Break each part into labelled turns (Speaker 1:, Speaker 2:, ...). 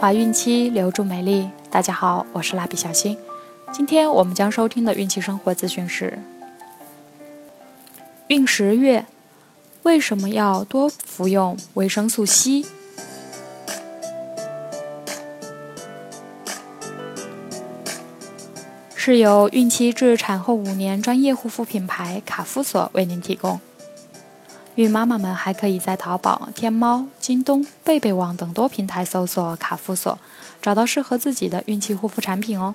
Speaker 1: 怀孕期留住美丽。大家好，我是蜡笔小新。今天我们将收听的孕期生活资讯是：孕十月为什么要多服用维生素 C？是由孕期至产后五年专业护肤品牌卡夫索为您提供。孕妈妈们还可以在淘宝、天猫、京东、贝贝网等多平台搜索“卡夫索”，找到适合自己的孕期护肤产品哦。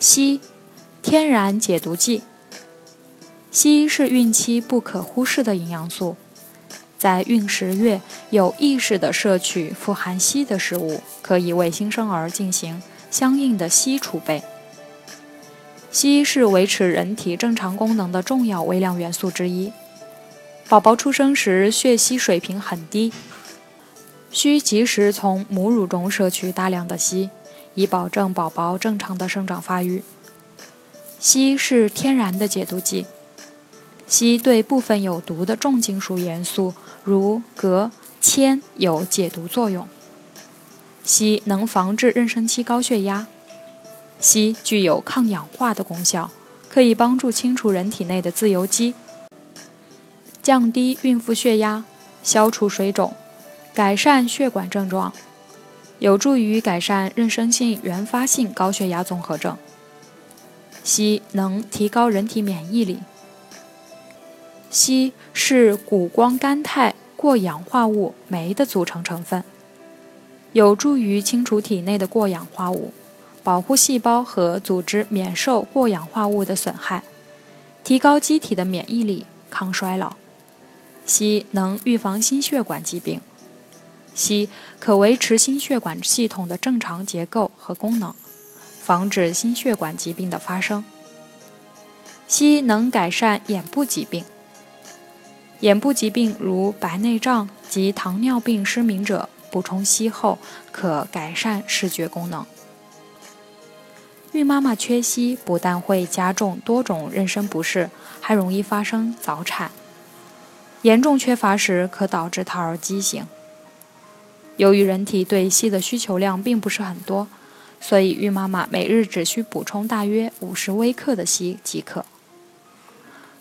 Speaker 1: 硒，天然解毒剂。硒是孕期不可忽视的营养素。在孕十月，有意识地摄取富含硒的食物，可以为新生儿进行相应的硒储备。硒是维持人体正常功能的重要微量元素之一。宝宝出生时血硒水平很低，需及时从母乳中摄取大量的硒，以保证宝宝正常的生长发育。硒是天然的解毒剂。硒对部分有毒的重金属元素，如镉、铅有解毒作用。硒能防治妊娠期高血压。硒具有抗氧化的功效，可以帮助清除人体内的自由基，降低孕妇血压，消除水肿，改善血管症状，有助于改善妊娠性原发性高血压综合症。硒能提高人体免疫力。硒是谷胱甘肽过氧化物酶的组成成分，有助于清除体内的过氧化物，保护细胞和组织免受过氧化物的损害，提高机体的免疫力，抗衰老。硒能预防心血管疾病，硒可维持心血管系统的正常结构和功能，防止心血管疾病的发生。硒能改善眼部疾病。眼部疾病如白内障及糖尿病失明者补充硒后，可改善视觉功能。孕妈妈缺硒不但会加重多种妊娠不适，还容易发生早产。严重缺乏时可导致胎儿畸形。由于人体对硒的需求量并不是很多，所以孕妈妈每日只需补充大约五十微克的硒即可。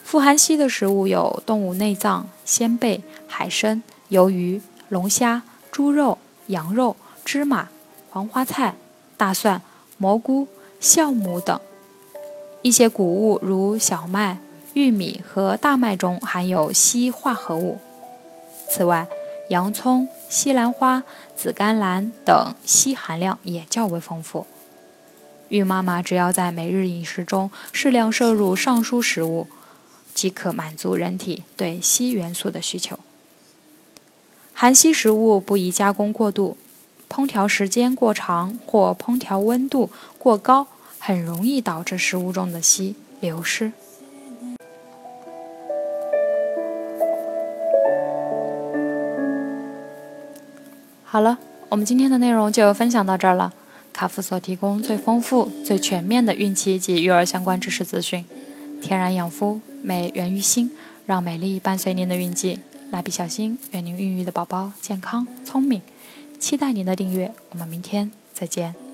Speaker 1: 富含硒的食物有动物内脏、鲜贝、海参、鱿鱼、龙虾、猪肉、羊肉、芝麻、黄花菜、大蒜、蘑菇、酵母等。一些谷物如小麦、玉米和大麦中含有硒化合物。此外，洋葱、西兰花、紫甘蓝等硒含量也较为丰富。孕妈妈只要在每日饮食中适量摄入上述食物。即可满足人体对硒元素的需求。含硒食物不宜加工过度，烹调时间过长或烹调温度过高，很容易导致食物中的硒流失。好了，我们今天的内容就分享到这儿了。卡夫所提供最丰富、最全面的孕期及育儿相关知识资讯，天然养肤。美源于心，让美丽伴随您的孕期。蜡笔小新，愿您孕育的宝宝健康聪明。期待您的订阅，我们明天再见。